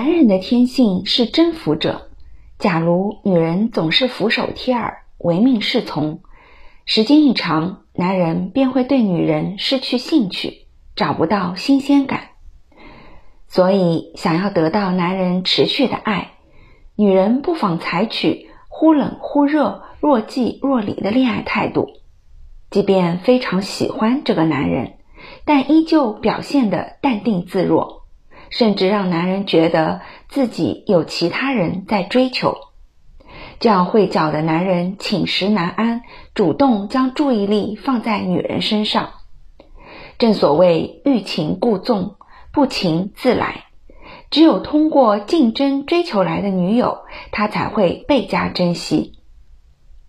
男人的天性是征服者。假如女人总是俯首帖耳、唯命是从，时间一长，男人便会对女人失去兴趣，找不到新鲜感。所以，想要得到男人持续的爱，女人不妨采取忽冷忽热、若即若离的恋爱态度。即便非常喜欢这个男人，但依旧表现得淡定自若。甚至让男人觉得自己有其他人在追求，这样会搅得男人寝食难安，主动将注意力放在女人身上。正所谓欲擒故纵，不擒自来。只有通过竞争追求来的女友，他才会倍加珍惜。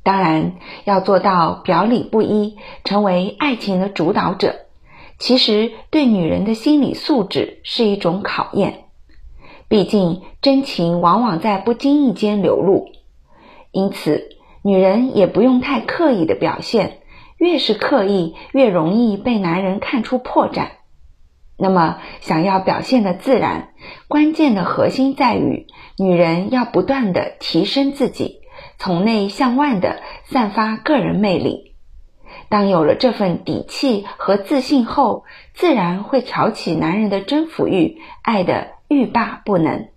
当然，要做到表里不一，成为爱情的主导者。其实，对女人的心理素质是一种考验。毕竟，真情往往在不经意间流露，因此，女人也不用太刻意的表现。越是刻意，越容易被男人看出破绽。那么，想要表现的自然，关键的核心在于，女人要不断的提升自己，从内向外的散发个人魅力。当有了这份底气和自信后，自然会挑起男人的征服欲，爱的欲罢不能。